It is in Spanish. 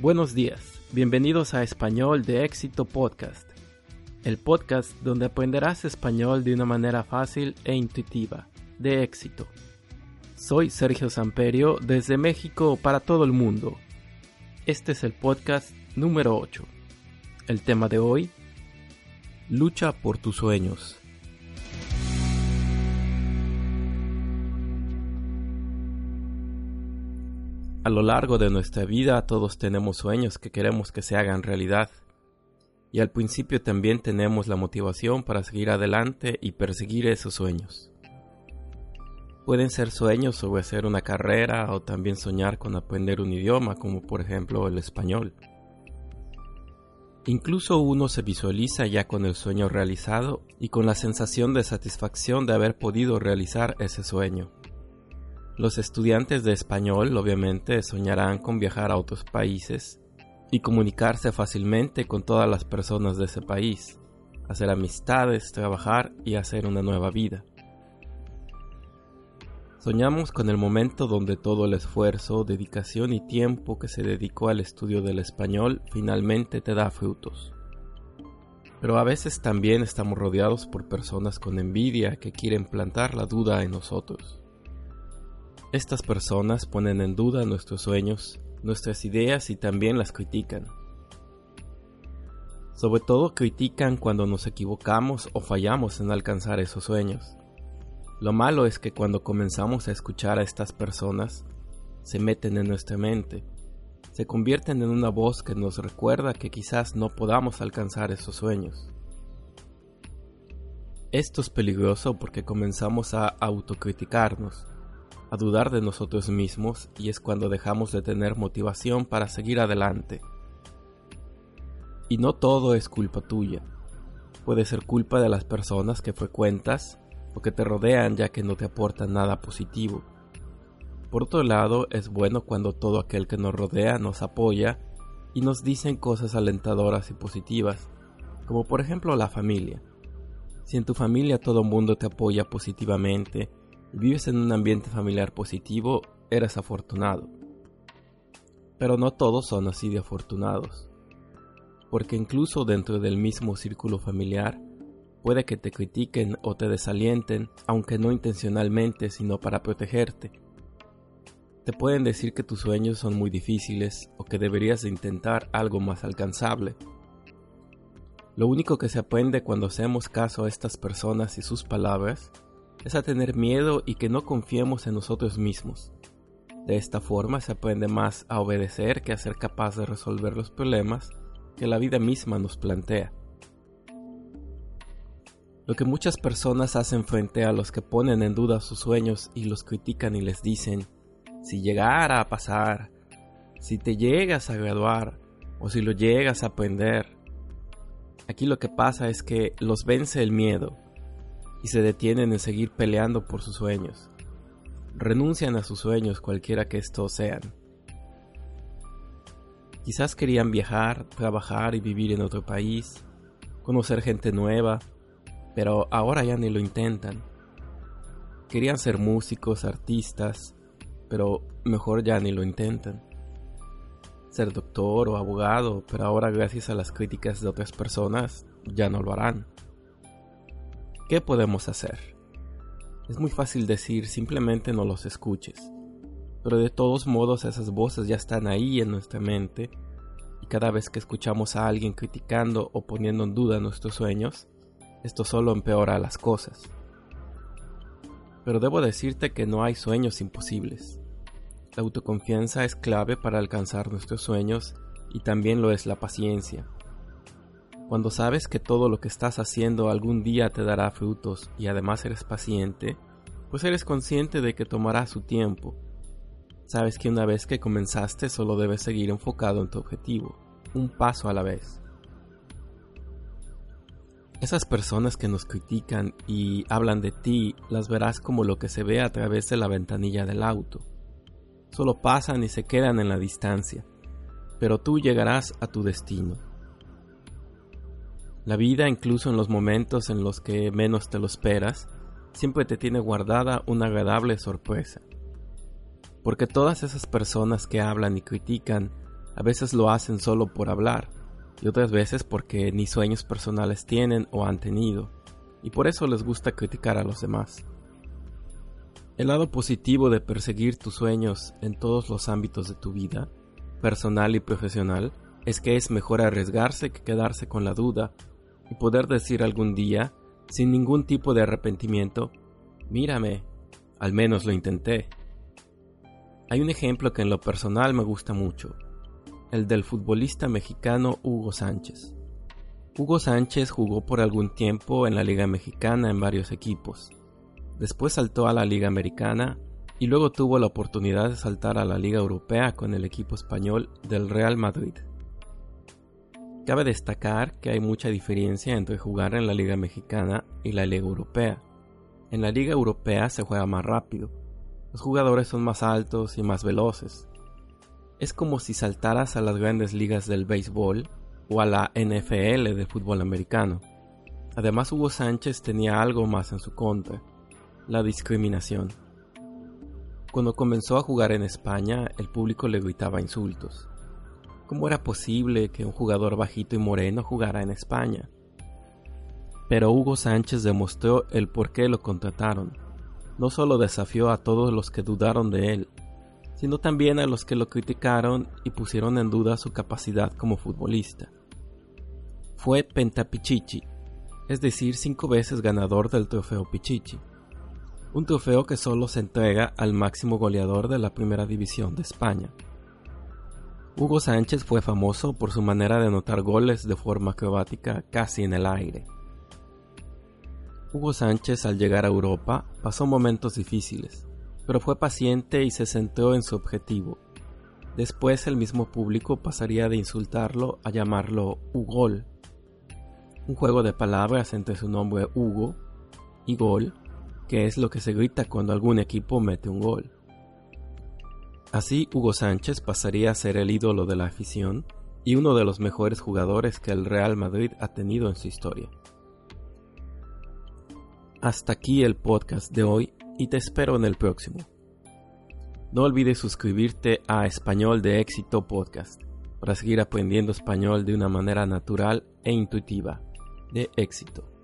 Buenos días, bienvenidos a Español de Éxito Podcast, el podcast donde aprenderás español de una manera fácil e intuitiva, de éxito. Soy Sergio Samperio desde México para todo el mundo. Este es el podcast número 8. El tema de hoy, lucha por tus sueños. A lo largo de nuestra vida todos tenemos sueños que queremos que se hagan realidad. Y al principio también tenemos la motivación para seguir adelante y perseguir esos sueños. Pueden ser sueños sobre hacer una carrera o también soñar con aprender un idioma como por ejemplo el español. Incluso uno se visualiza ya con el sueño realizado y con la sensación de satisfacción de haber podido realizar ese sueño. Los estudiantes de español obviamente soñarán con viajar a otros países y comunicarse fácilmente con todas las personas de ese país, hacer amistades, trabajar y hacer una nueva vida. Soñamos con el momento donde todo el esfuerzo, dedicación y tiempo que se dedicó al estudio del español finalmente te da frutos. Pero a veces también estamos rodeados por personas con envidia que quieren plantar la duda en nosotros. Estas personas ponen en duda nuestros sueños, nuestras ideas y también las critican. Sobre todo critican cuando nos equivocamos o fallamos en alcanzar esos sueños. Lo malo es que cuando comenzamos a escuchar a estas personas, se meten en nuestra mente, se convierten en una voz que nos recuerda que quizás no podamos alcanzar esos sueños. Esto es peligroso porque comenzamos a autocriticarnos, a dudar de nosotros mismos y es cuando dejamos de tener motivación para seguir adelante. Y no todo es culpa tuya. Puede ser culpa de las personas que frecuentas o que te rodean ya que no te aportan nada positivo. Por otro lado, es bueno cuando todo aquel que nos rodea nos apoya y nos dicen cosas alentadoras y positivas, como por ejemplo la familia. Si en tu familia todo el mundo te apoya positivamente, vives en un ambiente familiar positivo, eres afortunado. Pero no todos son así de afortunados, porque incluso dentro del mismo círculo familiar, puede que te critiquen o te desalienten, aunque no intencionalmente, sino para protegerte. Te pueden decir que tus sueños son muy difíciles o que deberías de intentar algo más alcanzable. Lo único que se aprende cuando hacemos caso a estas personas y sus palabras es a tener miedo y que no confiemos en nosotros mismos. De esta forma se aprende más a obedecer que a ser capaz de resolver los problemas que la vida misma nos plantea. Lo que muchas personas hacen frente a los que ponen en duda sus sueños y los critican y les dicen, si llegara a pasar, si te llegas a graduar o si lo llegas a aprender. Aquí lo que pasa es que los vence el miedo y se detienen en seguir peleando por sus sueños. Renuncian a sus sueños cualquiera que estos sean. Quizás querían viajar, trabajar y vivir en otro país, conocer gente nueva, pero ahora ya ni lo intentan. Querían ser músicos, artistas, pero mejor ya ni lo intentan. Ser doctor o abogado, pero ahora gracias a las críticas de otras personas ya no lo harán. ¿Qué podemos hacer? Es muy fácil decir simplemente no los escuches, pero de todos modos esas voces ya están ahí en nuestra mente y cada vez que escuchamos a alguien criticando o poniendo en duda nuestros sueños, esto solo empeora las cosas. Pero debo decirte que no hay sueños imposibles. La autoconfianza es clave para alcanzar nuestros sueños y también lo es la paciencia. Cuando sabes que todo lo que estás haciendo algún día te dará frutos y además eres paciente, pues eres consciente de que tomará su tiempo. sabes que una vez que comenzaste solo debes seguir enfocado en tu objetivo, un paso a la vez. Esas personas que nos critican y hablan de ti las verás como lo que se ve a través de la ventanilla del auto. Solo pasan y se quedan en la distancia, pero tú llegarás a tu destino. La vida, incluso en los momentos en los que menos te lo esperas, siempre te tiene guardada una agradable sorpresa. Porque todas esas personas que hablan y critican a veces lo hacen solo por hablar y otras veces porque ni sueños personales tienen o han tenido, y por eso les gusta criticar a los demás. El lado positivo de perseguir tus sueños en todos los ámbitos de tu vida, personal y profesional, es que es mejor arriesgarse que quedarse con la duda y poder decir algún día, sin ningún tipo de arrepentimiento, mírame, al menos lo intenté. Hay un ejemplo que en lo personal me gusta mucho, el del futbolista mexicano Hugo Sánchez. Hugo Sánchez jugó por algún tiempo en la Liga Mexicana en varios equipos. Después saltó a la Liga Americana y luego tuvo la oportunidad de saltar a la Liga Europea con el equipo español del Real Madrid. Cabe destacar que hay mucha diferencia entre jugar en la Liga Mexicana y la Liga Europea. En la Liga Europea se juega más rápido, los jugadores son más altos y más veloces, es como si saltaras a las grandes ligas del béisbol o a la NFL de fútbol americano. Además Hugo Sánchez tenía algo más en su contra, la discriminación. Cuando comenzó a jugar en España, el público le gritaba insultos. ¿Cómo era posible que un jugador bajito y moreno jugara en España? Pero Hugo Sánchez demostró el por qué lo contrataron. No solo desafió a todos los que dudaron de él, sino también a los que lo criticaron y pusieron en duda su capacidad como futbolista. Fue Pentapichichi, es decir, cinco veces ganador del trofeo Pichichi, un trofeo que solo se entrega al máximo goleador de la primera división de España. Hugo Sánchez fue famoso por su manera de anotar goles de forma acrobática casi en el aire. Hugo Sánchez al llegar a Europa pasó momentos difíciles, pero fue paciente y se centró en su objetivo. Después el mismo público pasaría de insultarlo a llamarlo Ugol, un juego de palabras entre su nombre Hugo y gol, que es lo que se grita cuando algún equipo mete un gol. Así Hugo Sánchez pasaría a ser el ídolo de la afición y uno de los mejores jugadores que el Real Madrid ha tenido en su historia. Hasta aquí el podcast de hoy y te espero en el próximo. No olvides suscribirte a Español de Éxito Podcast para seguir aprendiendo español de una manera natural e intuitiva. De éxito.